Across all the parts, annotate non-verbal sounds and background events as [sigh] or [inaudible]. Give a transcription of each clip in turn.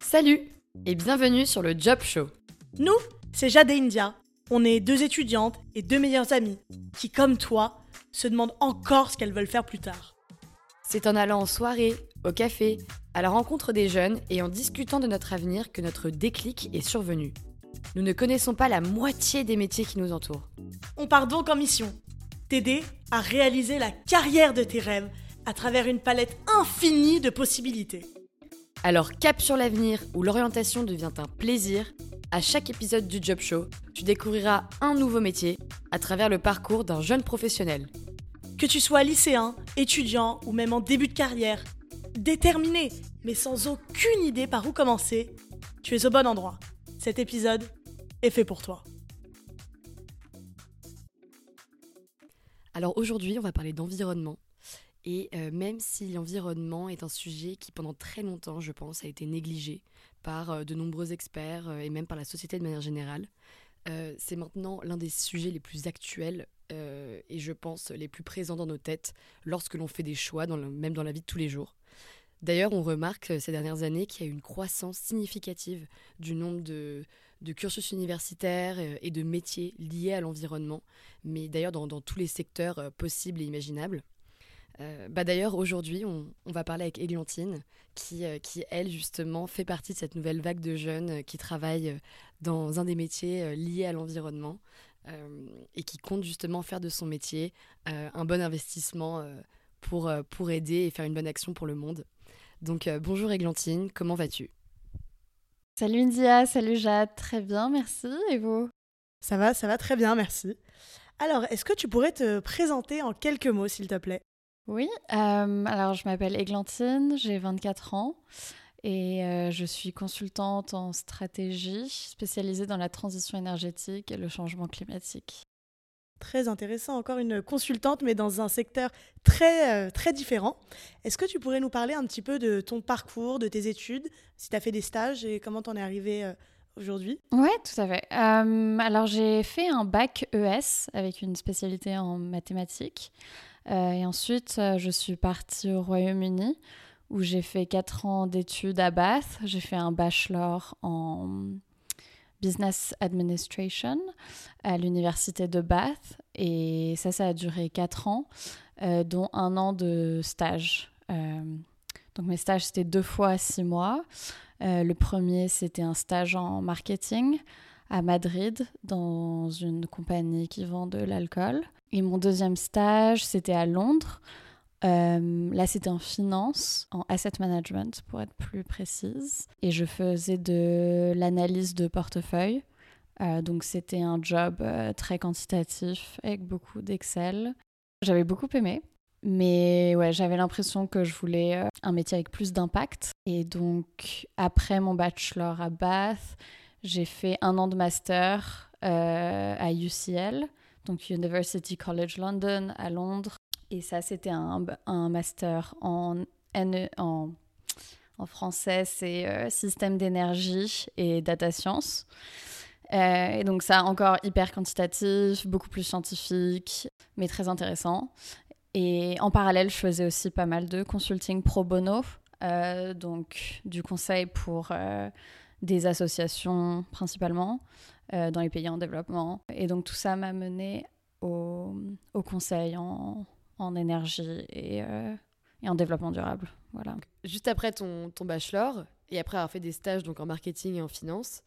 Salut et bienvenue sur le Job Show. Nous, c'est Jade et India. On est deux étudiantes et deux meilleures amies qui, comme toi, se demandent encore ce qu'elles veulent faire plus tard. C'est en allant en soirée, au café, à la rencontre des jeunes et en discutant de notre avenir que notre déclic est survenu. Nous ne connaissons pas la moitié des métiers qui nous entourent. On part donc en mission t'aider à réaliser la carrière de tes rêves à travers une palette infinie de possibilités. Alors cap sur l'avenir où l'orientation devient un plaisir, à chaque épisode du Job Show, tu découvriras un nouveau métier à travers le parcours d'un jeune professionnel. Que tu sois lycéen, étudiant ou même en début de carrière, déterminé mais sans aucune idée par où commencer, tu es au bon endroit. Cet épisode est fait pour toi. Alors aujourd'hui, on va parler d'environnement. Et euh, même si l'environnement est un sujet qui pendant très longtemps, je pense, a été négligé par euh, de nombreux experts euh, et même par la société de manière générale, c'est maintenant l'un des sujets les plus actuels et je pense les plus présents dans nos têtes lorsque l'on fait des choix, même dans la vie de tous les jours. D'ailleurs, on remarque ces dernières années qu'il y a une croissance significative du nombre de, cursus universitaires et de métiers liés à l'environnement, mais d'ailleurs dans, tous les secteurs possibles et imaginables. Euh, bah d'ailleurs, aujourd'hui, on, va parler avec Églantine, qui, qui, elle, justement, fait partie de cette nouvelle vague de jeunes qui travaillent dans un des métiers liés à l'environnement et qui compte justement faire de son métier un bon investissement pour, pour aider et faire une bonne action pour le monde. Donc, bonjour Églantine, comment vas-tu? Salut India, salut Jade, très bien, merci. Et vous? Ça va, ça va très bien, merci. Alors, est-ce que tu pourrais te présenter en quelques mots, s'il te plaît? Oui, euh, alors je m'appelle Églantine, j'ai 24 ans et euh, je suis consultante en stratégie spécialisée dans la transition énergétique et le changement climatique. Très intéressant, encore une consultante, mais dans un secteur très, euh, très différent. Est-ce que tu pourrais nous parler un petit peu de ton parcours, de tes études, si tu as fait des stages et comment tu en es arrivée aujourd'hui? Oui, tout à fait. Alors j'ai fait un bac ES avec une spécialité en mathématiques. Et ensuite, je suis partie au Royaume-Uni où j'ai fait 4 ans d'études à Bath. J'ai fait un bachelor en Business Administration à l'université de Bath. Et ça, ça a duré quatre ans, euh, dont un an de stage. Euh, donc mes stages, c'était deux fois six mois. Euh, le premier, c'était un stage en marketing à Madrid, dans une compagnie qui vend de l'alcool. Et mon deuxième stage, c'était à Londres, euh, là, c'était en finance, en asset management pour être plus précise. Et je faisais de l'analyse de portefeuille. Euh, donc, c'était un job euh, très quantitatif avec beaucoup d'Excel. J'avais beaucoup aimé. Mais ouais, j'avais l'impression que je voulais un métier avec plus d'impact. Et donc, après mon bachelor à Bath, j'ai fait un an de master à UCL, donc University College London à Londres, et ça, c'était un, un, master en, e, en, en français, c'est euh, système d'énergie et data science. Euh, et donc ça, encore hyper quantitatif, beaucoup plus scientifique, mais très intéressant. Et en parallèle, je faisais aussi pas mal de consulting pro bono, euh, donc du conseil pour des associations principalement dans les pays en développement. Et donc tout ça m'a mené au, au conseil en, en énergie euh, et, en développement durable. Voilà. Juste après ton, ton, bachelor et après avoir fait des stages donc en marketing et en finance,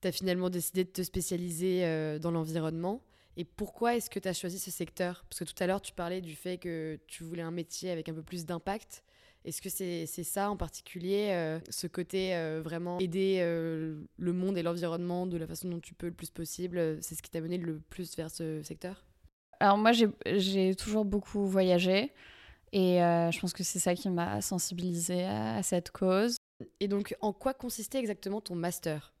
tu as finalement décidé de te spécialiser euh, dans l'environnement. Et pourquoi est-ce que tu as choisi ce secteur? Parce que tout à l'heure, tu parlais du fait que tu voulais un métier avec un peu plus d'impact. Est-ce que c'est ça en particulier, euh, ce côté vraiment aider le monde et l'environnement de la façon dont tu peux le plus possible C'est ce qui t'a mené le plus vers ce secteur? Alors moi, j'ai toujours beaucoup voyagé et euh, je pense que c'est ça qui m'a sensibilisée à, cette cause. Et donc, en quoi consistait exactement ton master?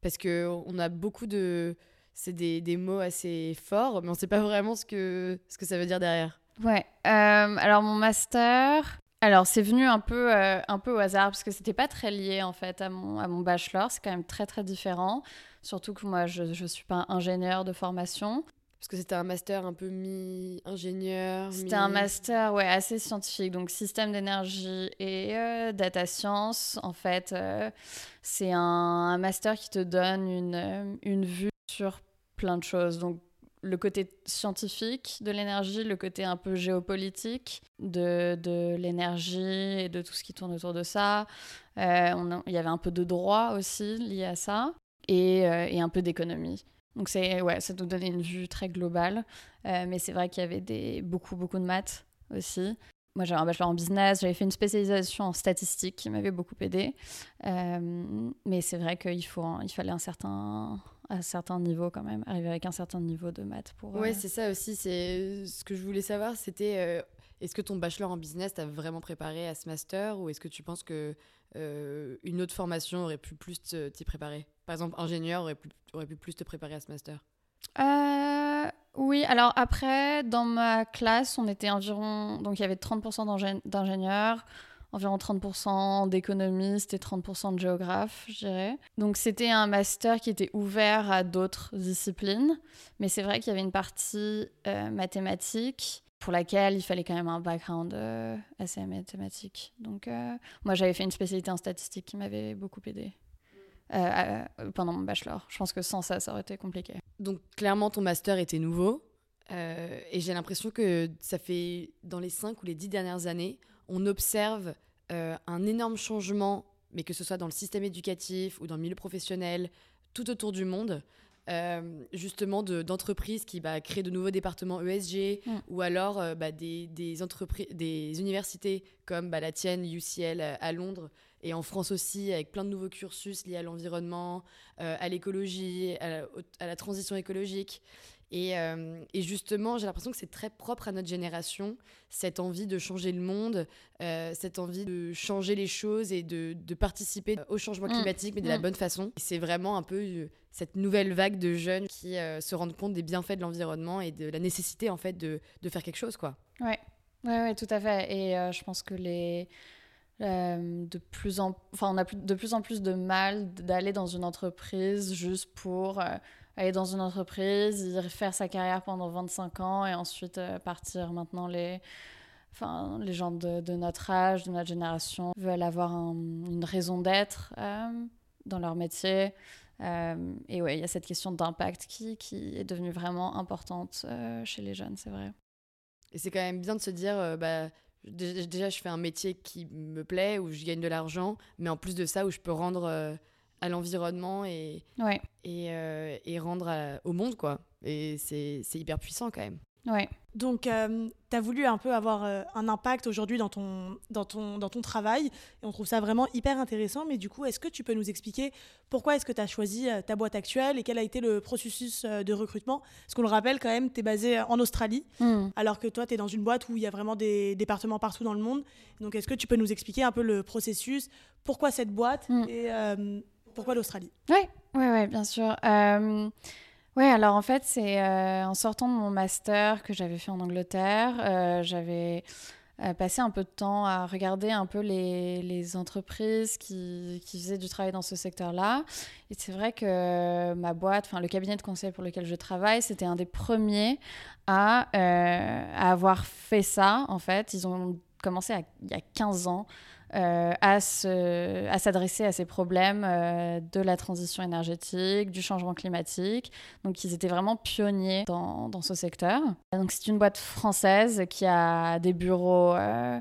Parce que on a beaucoup de... C'est des, des, mots assez forts, mais on ne sait pas vraiment ce que, ce que ça veut dire derrière. Ouais. Euh, alors, mon master... Alors, c'est venu un peu, euh, un peu au hasard, parce que c'était pas très lié, en fait, à mon, à mon bachelor. C'est quand même très, très différent. Surtout que moi, je ne suis pas ingénieur de formation. Parce que c'était un master un peu mi-ingénieur. C'était un master ouais, assez scientifique, donc système d'énergie et euh, data science. En fait, euh, c'est un, un, master qui te donne une, une vue sur plein de choses. Donc, le côté scientifique de l'énergie, le côté un peu géopolitique de, de l'énergie et de tout ce qui tourne autour de ça. Euh, il y avait un peu de droit aussi lié à ça et, euh, et un peu d'économie. Donc c'est ouais, ça nous donnait une vue très globale, euh, mais c'est vrai qu'il y avait des, beaucoup beaucoup de maths aussi. Moi j'avais un bachelor en business, j'avais fait une spécialisation en statistique qui m'avait beaucoup aidé, mais c'est vrai qu'il faut il fallait un certain à certain niveau quand même, arriver avec un certain niveau de maths pour. Ouais, c'est ça aussi. C'est ce que je voulais savoir, c'était est-ce que ton bachelor en business t'a vraiment préparé à ce master ou est-ce que tu penses que euh, une autre formation aurait pu plus t'y préparer? Par exemple, ingénieur aurait pu, aurait pu plus te préparer à ce master euh, Oui, alors après, dans ma classe, on était environ. Donc il y avait 30% d'ingénieurs, environ 30% d'économistes et 30% de géographes, je dirais. Donc c'était un master qui était ouvert à d'autres disciplines, mais c'est vrai qu'il y avait une partie euh, mathématique pour laquelle il fallait quand même un background euh, assez mathématique. Donc, euh, moi, j'avais fait une spécialité en statistique qui m'avait beaucoup aidé pendant mon bachelor. Je pense que sans ça, ça aurait été compliqué. Donc, clairement, ton master était nouveau. et j'ai l'impression que ça fait, dans les cinq ou les dix dernières années, on observe un énorme changement, mais que ce soit dans le système éducatif ou dans le milieu professionnel, tout autour du monde. Euh, justement d'entreprises qui bah, créent de nouveaux départements ESG mm. ou alors euh, bah, des, des, entreprises, des universités comme bah, la tienne, UCL euh, à Londres et en France aussi, avec plein de nouveaux cursus liés à l'environnement, à l'écologie, à, à, la transition écologique. Et, euh, et, justement, j'ai l'impression que c'est très propre à notre génération, cette envie de changer le monde, euh, cette envie de changer les choses et de, de participer au changement mmh. climatique, mais de la mmh. bonne façon. C'est vraiment un peu euh, cette nouvelle vague de jeunes qui se rendent compte des bienfaits de l'environnement et de la nécessité, en fait, de, de faire quelque chose, quoi. Ouais, ouais, ouais tout à fait. Et je pense que les... de plus en enfin on a de plus en plus de mal d'aller dans une entreprise juste pour aller dans une entreprise, y faire sa carrière pendant 25 ans et ensuite euh, partir. Maintenant, les, enfin, les gens de, notre âge, de notre génération, veulent avoir une raison d'être euh, dans leur métier. Euh, et ouais, il y a cette question d'impact qui, qui, est devenue vraiment importante chez les jeunes, c'est vrai. Et c'est quand même bien de se dire, bah, déjà, je fais un métier qui me plaît, où je gagne de l'argent, mais en plus de ça, où je peux rendre à l'environnement et, ouais. et, euh, et, rendre au monde, quoi. Et c'est hyper puissant quand même. Ouais. Donc, euh, tu as voulu un peu avoir euh, un impact aujourd'hui dans ton, dans, ton, dans ton travail, et on trouve ça vraiment hyper intéressant. Mais du coup, est-ce que tu peux nous expliquer pourquoi est-ce que tu as choisi ta boîte actuelle et quel a été le processus de recrutement? Parce qu'on le rappelle quand même, tu es basé en Australie, mm. alors que toi, tu es dans une boîte où il y a vraiment des départements partout dans le monde. Donc, est-ce que tu peux nous expliquer un peu le processus? Pourquoi cette boîte? Mm. et pourquoi l'Australie? Oui, ouais, ouais, bien sûr. Euh, oui, alors en fait, c'est euh, en sortant de mon master que j'avais fait en Angleterre, euh, j'avais passé un peu de temps à regarder un peu les, entreprises qui, faisaient du travail dans ce secteur-là. Et c'est vrai que ma boîte, enfin le cabinet de conseil pour lequel je travaille, c'était un des premiers à, à, avoir fait ça, en fait. Ils ont commencé il y a 15 ans euh, à s'adresser à, ces problèmes euh, de la transition énergétique, du changement climatique. Donc, ils étaient vraiment pionniers dans, dans ce secteur. Donc, c'est une boîte française qui a des bureaux euh,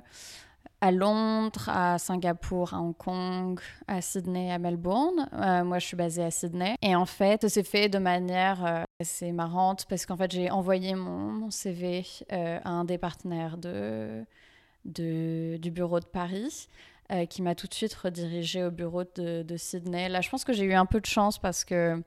à Londres, à Singapour, à Hong Kong, à Sydney, à Melbourne. moi, je suis basée à Sydney. Et en fait, c'est fait de manière assez marrante parce qu'en fait, j'ai envoyé mon, mon CV à un des partenaires de de, du bureau de Paris. Euh, qui m'a tout de suite redirigée au bureau de, Sydney. Là, je pense que j'ai eu un peu de chance parce que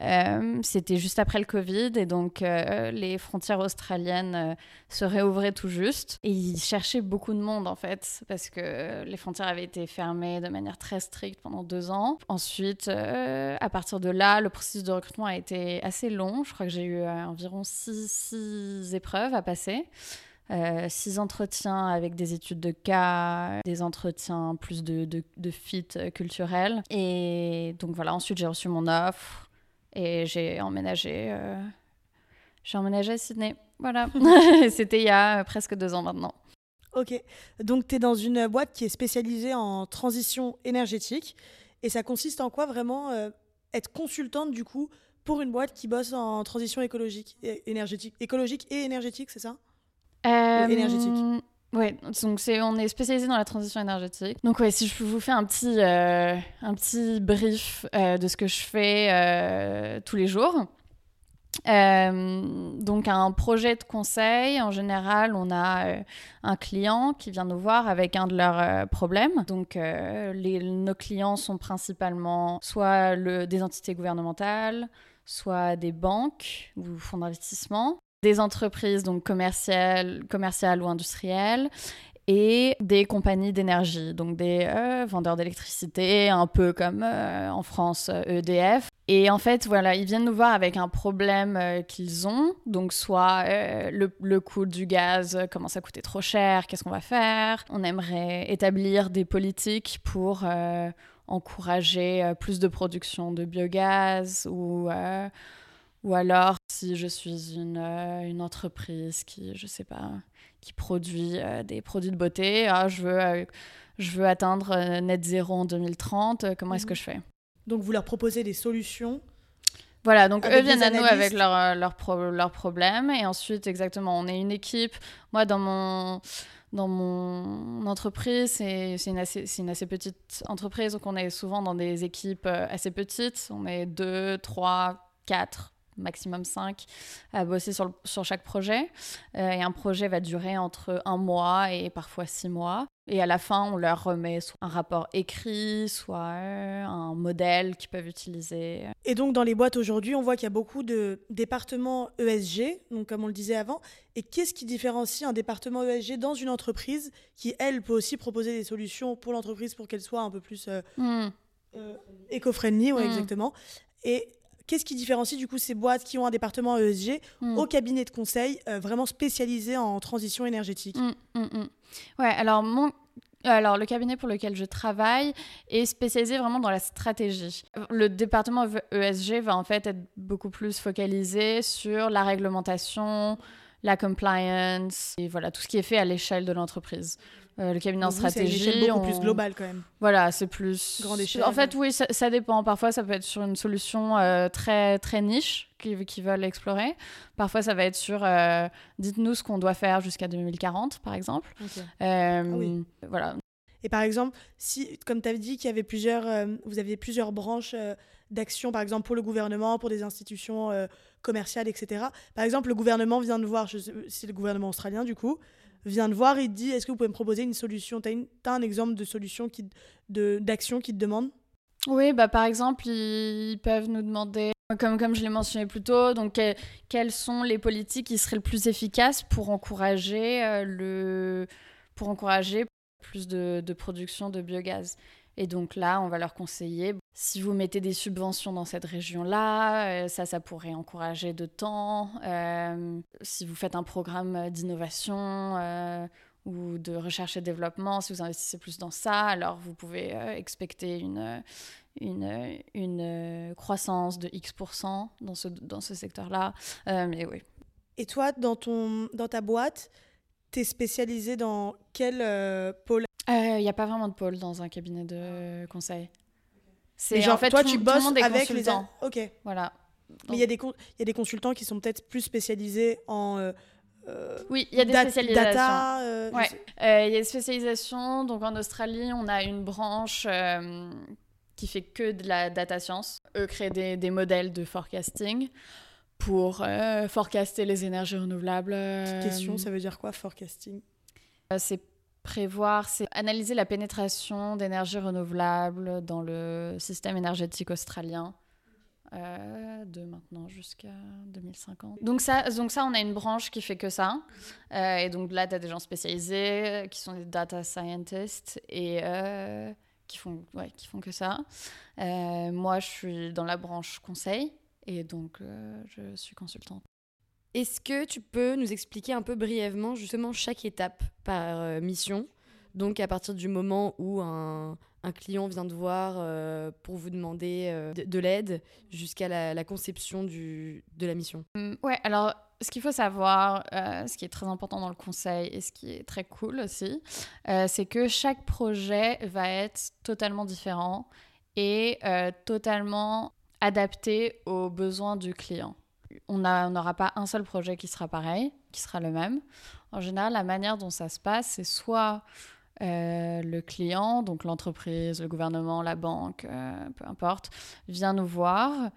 euh, c'était juste après le Covid et donc euh, les frontières australiennes se réouvraient tout juste. Et ils cherchaient beaucoup de monde en fait parce que les frontières avaient été fermées de manière très stricte pendant deux ans. Ensuite, à partir de là, le processus de recrutement a été assez long. Je crois que j'ai eu environ six, six épreuves à passer. Euh, six entretiens avec des études de cas, des entretiens plus de, de, de fit culturel. Et donc voilà, ensuite j'ai reçu mon offre et j'ai emménagé. Euh, Je suis emménagée à Sydney. Voilà. [laughs] [laughs] C'était il y a presque deux ans maintenant. Ok. Donc, tu es dans une boîte qui est spécialisée en transition énergétique. Et ça consiste en quoi vraiment être consultante, du coup, pour une boîte qui bosse en transition écologique et énergétique. Écologique et énergétique, c'est ça? Énergétique. Oui, donc c'est, on est spécialisé dans la transition énergétique. Donc ouais, si je vous fais un petit, euh, un petit brief euh, de ce que je fais euh, tous les jours. donc un projet de conseil, en général, on a un client qui vient nous voir avec un de leurs problèmes. Donc les, nos clients sont principalement soit le, des entités gouvernementales, soit des banques ou fonds d'investissement, des entreprises donc commerciales, commerciales ou industrielles et des compagnies d'énergie, donc des euh, vendeurs d'électricité, un peu comme euh, en France EDF. Euh, e et en fait, voilà, ils viennent nous voir avec un problème qu'ils ont, donc soit le, le, coût du gaz commence à coûter trop cher, qu'est-ce qu'on va faire? On aimerait établir des politiques pour encourager plus de production de biogaz ou ou alors, si je suis une, euh, une entreprise qui, je sais pas, qui produit euh, des produits de beauté, ah, je, veux, euh, je veux atteindre net zéro en 2030, comment est-ce que mhm. je fais? Donc, vous leur proposez des solutions voilà, donc eux viennent à nous avec leurs leur leur problèmes. Et ensuite, exactement, on est une équipe. Moi, dans mon, dans mon entreprise, c'est une, une, assez petite entreprise. Donc, on est souvent dans des équipes assez petites. On est deux, trois, quatre maximum 5 à bosser sur, sur chaque projet. Euh, et un projet va durer entre un mois et parfois six mois. Et à la fin, on leur remet soit un rapport écrit, soit euh, un modèle qu'ils peuvent utiliser. Et donc, dans les boîtes aujourd'hui, on voit qu'il y a beaucoup de départements ESG, donc comme on le disait avant. Et qu'est-ce qui différencie un département ESG dans une entreprise qui, elle, peut aussi proposer des solutions pour l'entreprise pour qu'elle soit un peu plus euh, hmm. éco-friendly, ouais, hmm. exactement. Et Qu'est-ce qui différencie du coup ces boîtes qui ont un département ESG hmm. au cabinet de conseil euh, vraiment spécialisé en transition énergétique? Hmm, Ouais, alors mon alors, le cabinet pour lequel je travaille est spécialisé vraiment dans la stratégie. Le département ESG va en fait être beaucoup plus focalisé sur la réglementation, la compliance, et voilà, tout ce qui est fait à l'échelle de l'entreprise. Euh, le cabinet en stratégie. C'est beaucoup plus global quand même. Voilà, c'est plus. Grande échelle. En fait, oui, ça, dépend. Parfois, ça peut être sur une solution euh, très, très niche qu'ils qui veulent explorer. Parfois, ça va être sur euh, dites-nous ce qu'on doit faire jusqu'à 2040, par exemple. Ah oui. Voilà. Et par exemple, si, comme tu avais dit qu'il y avait plusieurs, vous aviez plusieurs branches d'action, par exemple pour le gouvernement, pour des institutions commerciales, etc. Par exemple, le gouvernement vient de voir, c'est le gouvernement australien du coup, vient de voir et dit est-ce que vous pouvez me proposer une solution Tu as, un exemple de solution qui, d'action qui te demande? Oui, bah, par exemple, ils peuvent nous demander, comme, comme je l'ai mentionné plus tôt, donc, quelles sont les politiques qui seraient le plus efficaces pour encourager, euh, le, pour encourager plus de, de production de biogaz et donc là, on va leur conseiller, si vous mettez des subventions dans cette région-là, euh, ça, ça pourrait encourager de temps. Euh, si vous faites un programme d'innovation euh, ou de recherche et développement, si vous investissez plus dans ça, alors vous pouvez expecter une, une, une croissance de X% dans ce, dans ce secteur-là. mais oui. Et toi, dans, ton, dans ta boîte, tu es spécialisé dans quel pôle? Il euh, n'y a pas vraiment de pôle dans un cabinet de conseil. C'est genre, en fait, toi, tu bosses avec les. Ok. Voilà. Mais il y, a des y a des consultants qui sont peut-être plus spécialisés en. Euh, euh, oui, il y a des spécialisations. Data, ouais. Il y a des spécialisations. Donc en Australie, on a une branche qui fait que de la data science. Eux créent des, des modèles de forecasting pour forecaster les énergies renouvelables. question, ça veut dire quoi, forecasting? C'est prévoir, c'est analyser la pénétration d'énergie renouvelable dans le système énergétique australien. Euh, de maintenant jusqu'à 2050. Donc ça, donc ça, on a une branche qui fait que ça. Euh, et donc là, tu as des gens spécialisés qui sont des data scientists et euh, qui, font, ouais, qui font que ça. moi, je suis dans la branche conseil et donc je suis consultante. Est-ce que tu peux nous expliquer un peu brièvement justement chaque étape par euh, mission? Donc à partir du moment où un, client vient de voir euh, pour vous demander euh, de, l'aide jusqu'à la, conception du, de la mission? Mmh, Ouais, alors ce qu'il faut savoir, ce qui est très important dans le conseil et ce qui est très cool aussi, c'est que chaque projet va être totalement différent et totalement adapté aux besoins du client. On n'aura pas un seul projet qui sera pareil, qui sera le même. En général, la manière dont ça se passe, c'est soit le client, donc l'entreprise, le gouvernement, la banque, peu importe, vient nous voir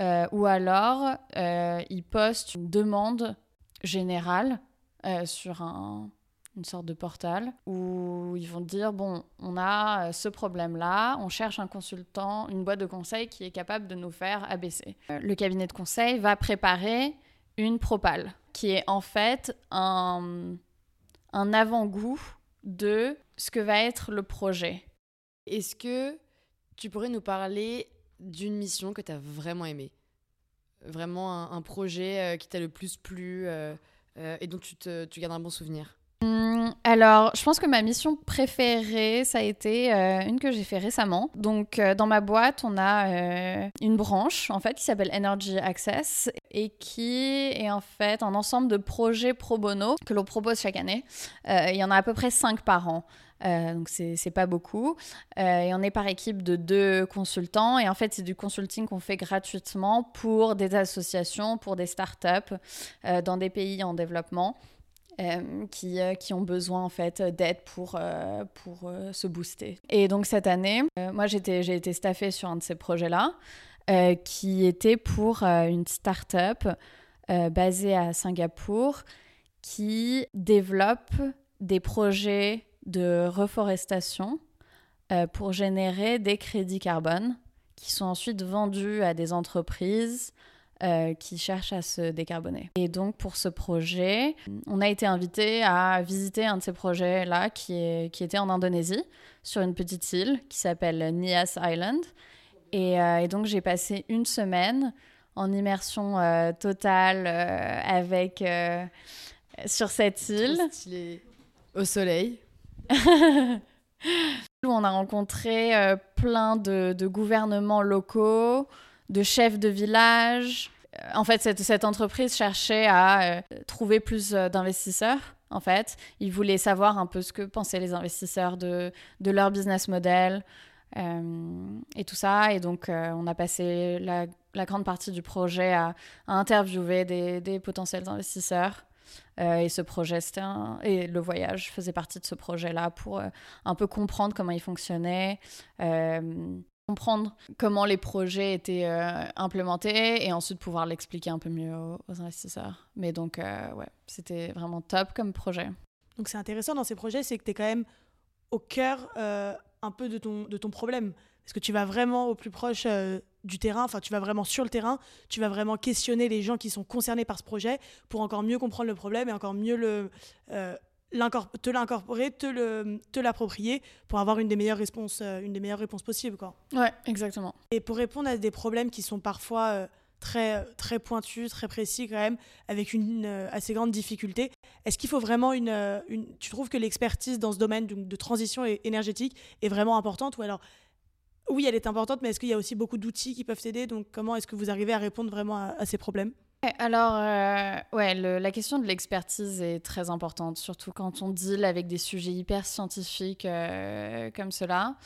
euh, ou alors, euh, ils postent une demande générale euh, sur un, une sorte de portal où ils vont dire bon, on a ce problème-là, on cherche un consultant, une boîte de conseil qui est capable de nous faire abaisser. Le cabinet de conseil va préparer une propale qui est en fait un, un avant-goût de ce que va être le projet. Est-ce que tu pourrais nous parler d'une mission que tu as vraiment aimée? Vraiment un, projet euh, qui t'a le plus plu euh, euh, et dont tu, te, tu gardes un bon souvenir? Alors, je pense que ma mission préférée, ça a été une que j'ai fait récemment. Donc, dans ma boîte, on a une branche, en fait, qui s'appelle Energy Access et qui est en fait un ensemble de projets pro bono que l'on propose chaque année. il y en a à peu près 5 par an. Euh, donc c'est pas beaucoup. Euh, et on est par équipe de deux consultants. Et en fait, c'est du consulting qu'on fait gratuitement pour des associations, pour des startups euh, dans des pays en développement. Qui, qui, ont besoin en fait d'aide pour, pour se booster. Et donc cette année, moi j'ai été staffée sur un de ces projets-là, qui était pour une start-up basée à Singapour qui développe des projets de reforestation euh, pour générer des crédits carbone qui sont ensuite vendus à des entreprises euh, qui cherchent à se décarboner. Et donc pour ce projet, on a été invité à visiter un de ces projets-là qui, est, qui était en Indonésie, sur une petite île qui s'appelle Nias Island. Et, euh, et donc j'ai passé une semaine en immersion totale avec sur cette île. Au soleil. [laughs] on a rencontré euh, plein de, gouvernements locaux, de chefs de village. En fait, cette, entreprise cherchait à euh, trouver plus euh, d'investisseurs. En fait, ils voulaient savoir un peu ce que pensaient les investisseurs de, leur business model et tout ça. Et donc, on a passé la, grande partie du projet à, interviewer des potentiels investisseurs. Euh, et ce projet, et le voyage faisait partie de ce projet-là pour euh, un peu comprendre comment il fonctionnait, euh, comprendre comment les projets étaient implémentés et ensuite pouvoir l'expliquer un peu mieux aux, investisseurs. Mais donc, ouais, c'était vraiment top comme projet. Donc c'est intéressant dans ces projets, c'est que tu es quand même au cœur un peu de ton, de ton problème. Parce que tu vas vraiment au plus proche du terrain, enfin tu vas vraiment sur le terrain, tu vas vraiment questionner les gens qui sont concernés par ce projet pour encore mieux comprendre le problème et encore mieux le, euh, te l'incorporer, te, le, te l'approprier pour avoir une des meilleures réponses, euh, une des meilleures réponses possibles. Quoi. Ouais, exactement. Et pour répondre à des problèmes qui sont parfois euh, très, très pointus, très précis quand même, avec une assez grande difficulté, est-ce qu'il faut vraiment une, une... Tu trouves que l'expertise dans ce domaine de, de transition énergétique est vraiment importante ou alors oui, elle est importante, mais est-ce qu'il y a aussi beaucoup d'outils qui peuvent t'aider? Donc, comment est-ce que vous arrivez à répondre vraiment à, ces problèmes? Alors, euh, ouais, la question de l'expertise est très importante, surtout quand on deal avec des sujets hyper scientifiques euh, comme cela.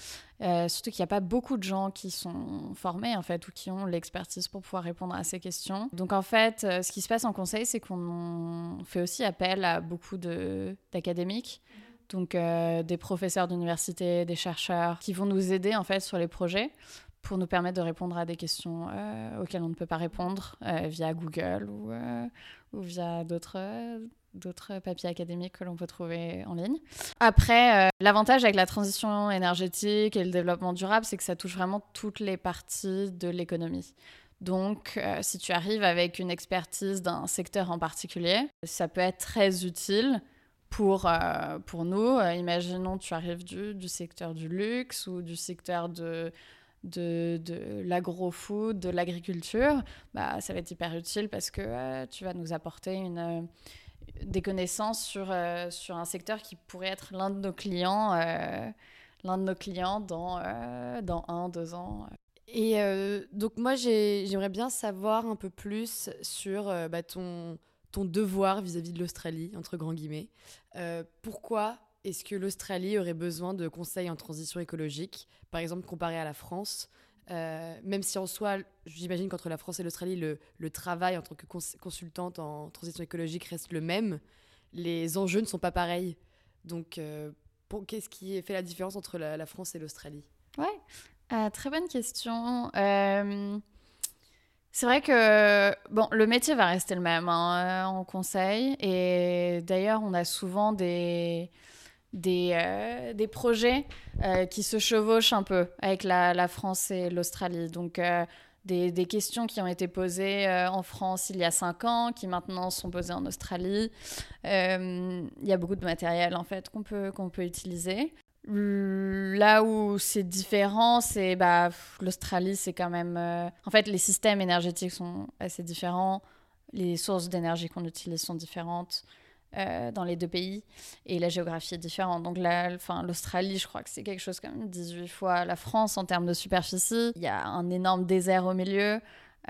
Euh, surtout qu'il n'y a pas beaucoup de gens qui sont formés, en fait, ou qui ont l'expertise pour pouvoir répondre à ces questions. Donc, en fait, ce qui se passe en conseil, c'est qu'on fait aussi appel à beaucoup d'académiques donc des professeurs d'université, des chercheurs qui vont nous aider en fait sur les projets pour nous permettre de répondre à des questions euh, auxquelles on ne peut pas répondre euh, via Google ou, ou via d'autres d'autres papiers académiques que l'on peut trouver en ligne. Après, l'avantage avec la transition énergétique et le développement durable, c'est que ça touche vraiment toutes les parties de l'économie. Donc, si tu arrives avec une expertise d'un secteur en particulier, ça peut être très utile pour, euh, pour nous. Euh, imaginons, tu arrives du, du, secteur du luxe ou du secteur de, de, de l'agro-food, de l'agriculture. Bah, ça va être hyper utile parce que euh, tu vas nous apporter une, des connaissances sur, sur un secteur qui pourrait être l'un de nos clients, l'un de nos clients dans, dans un, deux ans. Et donc moi, j'aimerais bien savoir un peu plus sur bah, ton ton devoir vis-à-vis de l'Australie, entre grands guillemets. pourquoi est-ce que l'Australie aurait besoin de conseils en transition écologique, par exemple comparé à la France même si en soi, j'imagine qu'entre la France et l'Australie, le, travail en tant que consultante en transition écologique reste le même, les enjeux ne sont pas pareils. Donc, qu'est-ce qui fait la différence entre la, France et l'Australie? Ouais, euh, très bonne question. Euh, c'est vrai que bon, le métier va rester le même hein, en conseil. Et d'ailleurs, on a souvent des, des, euh, des projets qui se chevauchent un peu avec la, France et l'Australie. Donc, des, des, questions qui ont été posées en France il y a cinq ans, qui maintenant sont posées en Australie. Il y a beaucoup de matériel en fait qu'on peut, qu'on peut utiliser. Là où c'est différent, c'est bah, l'Australie, c'est quand même. Euh, en fait, les systèmes énergétiques sont assez différents. Les sources d'énergie qu'on utilise sont différentes euh, dans les deux pays. Et la géographie est différente. Donc, l'Australie, je crois que c'est quelque chose comme 18 fois la France en termes de superficie. Il y a un énorme désert au milieu.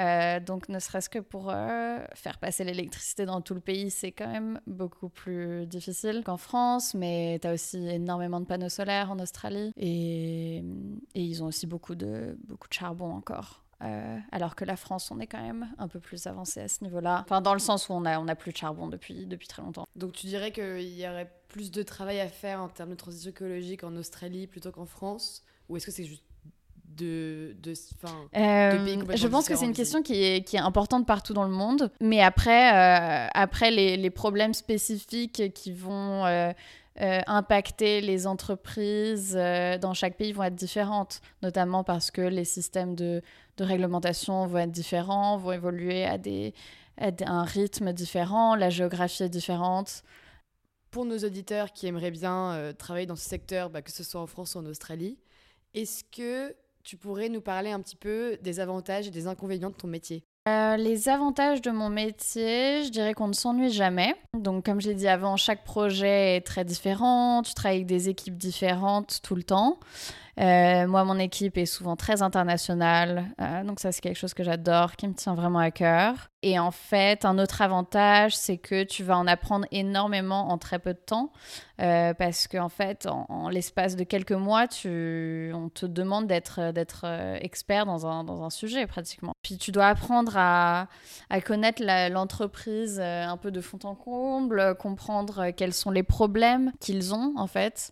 Euh, donc, ne serait-ce que pour euh, faire passer l'électricité dans tout le pays, c'est quand même beaucoup plus difficile qu'en France. Mais tu as aussi énormément de panneaux solaires en Australie. Et, et ils ont aussi beaucoup de, beaucoup de charbon encore. Euh, alors que la France, on est quand même un peu plus avancé à ce niveau-là. Enfin, dans le sens où on n'a on a plus de charbon depuis, depuis très longtemps. Donc, tu dirais qu'il y aurait plus de travail à faire en termes de transition écologique en Australie plutôt qu'en France? Ou est-ce que c'est juste de, de, euh, Je pense que c'est une question qui est, qui est, importante partout dans le monde. Mais après, euh, après les, les, problèmes spécifiques qui vont euh, impacter les entreprises dans chaque pays vont être différentes. Notamment parce que les systèmes de, de réglementation vont être différents, vont évoluer à, des, à un rythme différent, la géographie est différente pour nos auditeurs qui aimeraient bien travailler dans ce secteur, bah, que ce soit en France ou en Australie, est-ce que tu pourrais nous parler un petit peu des avantages et des inconvénients de ton métier? Euh, les avantages de mon métier, je dirais qu'on ne s'ennuie jamais. Donc, comme je l'ai dit avant, chaque projet est très différent. Tu travailles avec des équipes différentes tout le temps. Euh, moi, mon équipe est souvent très internationale, euh, donc ça c'est quelque chose que j'adore, qui me tient vraiment à cœur. Et en fait, un autre avantage, c'est que tu vas en apprendre énormément en très peu de temps, euh, parce qu'en fait, en, l'espace de quelques mois, tu, on te demande d'être d'être expert dans un, dans un sujet pratiquement. Puis tu dois apprendre à, à connaître l'entreprise un peu de fond en comble, comprendre quels sont les problèmes qu'ils ont en fait.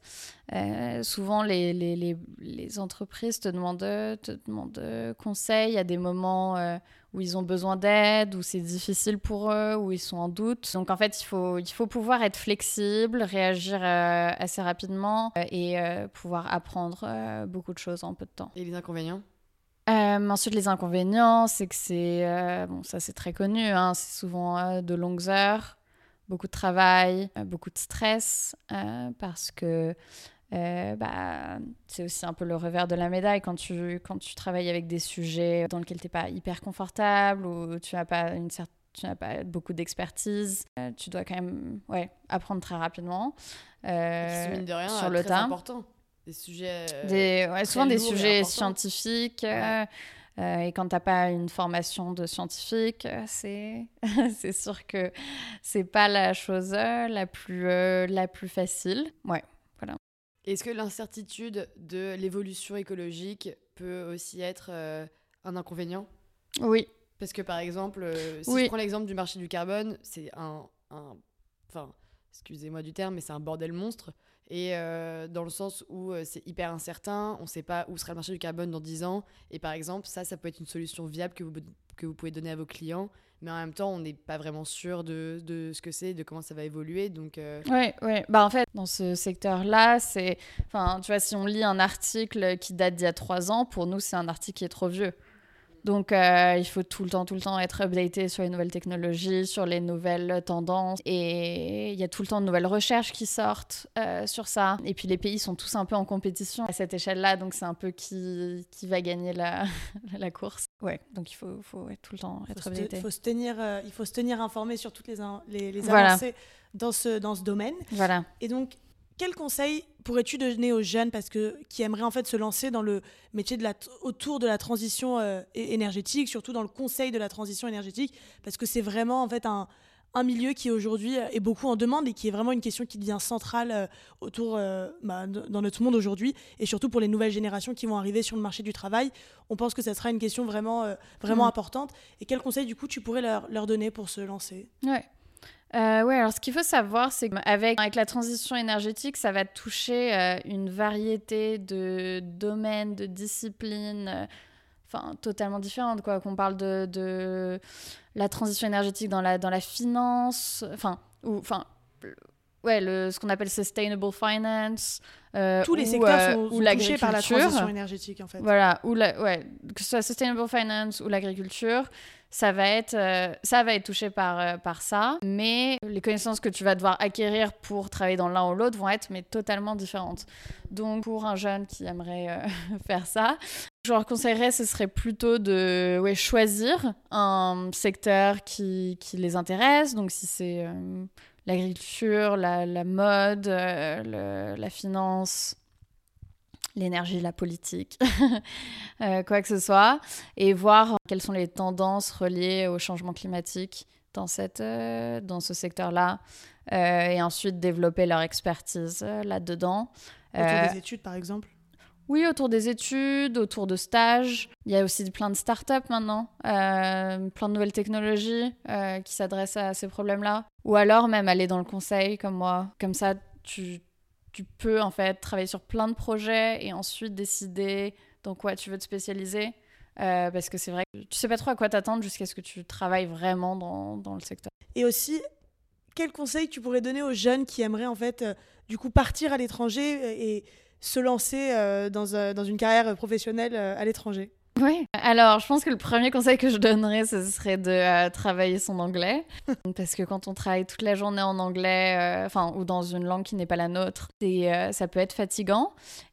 Euh, souvent, les, les, les, les, entreprises te demandent, te demandent conseil à des moments euh, où ils ont besoin d'aide, où c'est difficile pour eux, où ils sont en doute. Donc, en fait, il faut, il faut pouvoir être flexible, réagir euh, assez rapidement et pouvoir apprendre beaucoup de choses en peu de temps. Et les inconvénients? Ensuite, les inconvénients, c'est que c'est, bon, ça c'est très connu, hein, c'est souvent de longues heures, beaucoup de travail, beaucoup de stress, parce que euh, bah, c'est aussi un peu le revers de la médaille quand tu, quand tu travailles avec des sujets dans lesquels tu n'es pas hyper confortable ou tu n'as pas, une tu n'as pas beaucoup d'expertise. Euh, tu dois quand même ouais, apprendre très rapidement euh, mine de rien, sur le très important. Des sujets. Des, ouais, souvent des sujets scientifiques. et quand tu n'as pas une formation de scientifique, c'est [laughs] c'est sûr que c'est pas la chose la plus, la plus facile. Ouais. Est-ce que l'incertitude de l'évolution écologique peut aussi être euh, un inconvénient? Oui. Parce que par exemple, euh, si je prends l'exemple du marché du carbone, c'est un, Enfin, excusez-moi du terme, mais c'est un bordel monstre. Et euh, dans le sens où c'est hyper incertain, on ne sait pas où sera le marché du carbone dans 10 ans. Et par exemple, ça, ça peut être une solution viable que vous, que vous pouvez donner à vos clients mais en même temps, on n'est pas vraiment sûr de, de ce que c'est, de comment ça va évoluer. Donc, euh... ouais, ouais. Bah, en fait, dans ce secteur-là, c'est. Enfin, tu vois, si on lit un article qui date d'il y a trois ans, pour nous, c'est un article qui est trop vieux. Donc, euh, il faut tout le temps, tout le temps être updaté sur les nouvelles technologies, sur les nouvelles tendances. Et il y a tout le temps de nouvelles recherches qui sortent euh, sur ça. Et puis, les pays sont tous un peu en compétition à cette échelle-là. Donc, c'est un peu qui, qui va gagner la, [laughs] la course. Ouais, donc il faut, faut tout le temps être updaté. Faut se tenir, euh, il faut se tenir informé sur toutes les, les, les avancées dans, ce, dans ce domaine. Voilà. Et donc, quel conseil pourrais-tu donner aux jeunes parce que, qui aimeraient en fait se lancer dans le métier de la, autour de la transition euh, énergétique, surtout dans le conseil de la transition énergétique, parce que c'est vraiment en fait un, un milieu qui aujourd'hui est beaucoup en demande et qui est vraiment une question qui devient centrale autour bah, dans notre monde aujourd'hui et surtout pour les nouvelles générations qui vont arriver sur le marché du travail. On pense que ça sera une question vraiment, vraiment mm. importante. Et quel conseil du coup tu pourrais leur, leur donner pour se lancer? Ouais. Euh, oui, alors ce qu'il faut savoir, c'est qu'avec avec la transition énergétique, ça va toucher euh, une variété de domaines, de disciplines, euh, enfin totalement différentes. Quoi. Qu'on parle de, de, la transition énergétique dans la, dans la finance, enfin, ou, enfin, ouais, le, ce qu'on appelle sustainable finance. Tous les secteurs sont, sont touchés par la transition énergétique, en fait. Voilà, ou la, ouais, que ce soit sustainable finance ou l'agriculture ça va être, euh, ça va être touché par, euh, par ça. Mais les connaissances que tu vas devoir acquérir pour travailler dans l'un ou l'autre vont être mais totalement différentes. Donc pour un jeune qui aimerait euh, [laughs] faire ça, je leur conseillerais, ce serait plutôt de ouais, choisir un secteur qui, qui les intéresse. Donc si c'est l'agriculture, la, la, mode, la finance, l'énergie, la politique, [laughs] euh, quoi que ce soit, et voir quelles sont les tendances reliées au changement climatique dans, cette, euh, dans ce secteur-là, euh, et ensuite développer leur expertise là-dedans. Autour des études, par exemple? oui, autour des études, autour de stages. Il y a aussi plein de startups maintenant, plein de nouvelles technologies qui s'adressent à ces problèmes-là. Ou alors même aller dans le conseil comme moi. Comme ça, tu tu peux en fait travailler sur plein de projets et ensuite décider dans quoi tu veux te spécialiser. Euh, parce que c'est vrai que tu sais pas trop à quoi t'attendre jusqu'à ce que tu travailles vraiment dans, dans, le secteur. Et aussi, quel conseil tu pourrais donner aux jeunes qui aimeraient en fait euh, du coup partir à l'étranger et se lancer euh, dans, dans, une carrière professionnelle à l'étranger? Oui. Alors, je pense que le premier conseil que je donnerais, ce serait de euh, travailler son anglais. [laughs] Parce que quand on travaille toute la journée en anglais, euh, enfin, ou dans une langue qui n'est pas la nôtre, euh, ça peut être fatigant.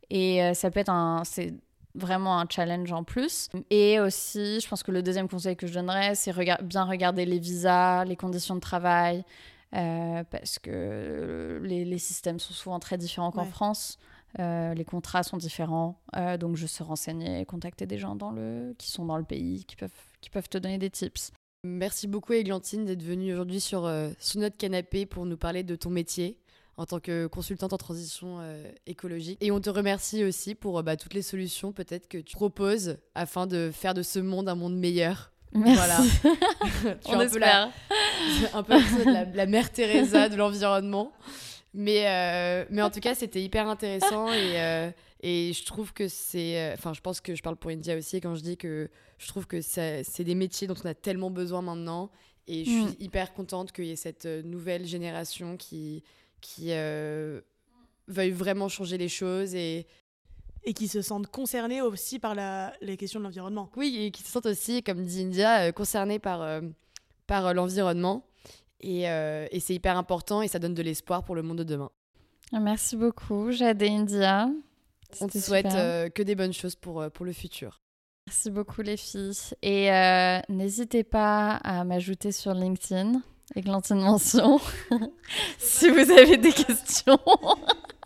Et ça peut être un. C'est vraiment un challenge en plus. Et aussi, je pense que le deuxième conseil que je donnerais, c'est bien regarder les visas, les conditions de travail. parce que les, systèmes sont souvent très différents qu'en France. Euh, les contrats sont différents, euh, donc je sais renseigner et contacter des gens dans le, qui sont dans le pays, qui peuvent, qui peuvent te donner des tips. Merci beaucoup Églantine d'être venue aujourd'hui sur, euh, sur notre canapé pour nous parler de ton métier en tant que consultante en transition écologique. Et on te remercie aussi pour bah, toutes les solutions peut-être que tu proposes afin de faire de ce monde un monde meilleur. Merci. Voilà. [laughs] tu on espère. Un peu, la, [laughs] la mère Teresa de l'environnement. Mais, euh, mais en tout cas, c'était hyper intéressant et, euh, et je trouve que c'est. Euh, enfin, je pense que je parle pour India aussi quand je dis que je trouve que c'est des métiers dont on a tellement besoin maintenant. Et je suis mm. hyper contente qu'il y ait cette nouvelle génération qui, qui veuille vraiment changer les choses et. Et qui se sentent concernés aussi par la, les questions de l'environnement. Oui, et qui se sentent aussi, comme dit India, concernés par, par l'environnement. Euh, et, c'est hyper important et ça donne de l'espoir pour le monde de demain. Merci beaucoup, Jade et India. On te souhaite euh, que des bonnes choses pour, euh, pour le futur. Merci beaucoup les filles. Et n'hésitez pas à m'ajouter sur LinkedIn, Églantine Mention, [laughs] si vous avez des questions. [laughs]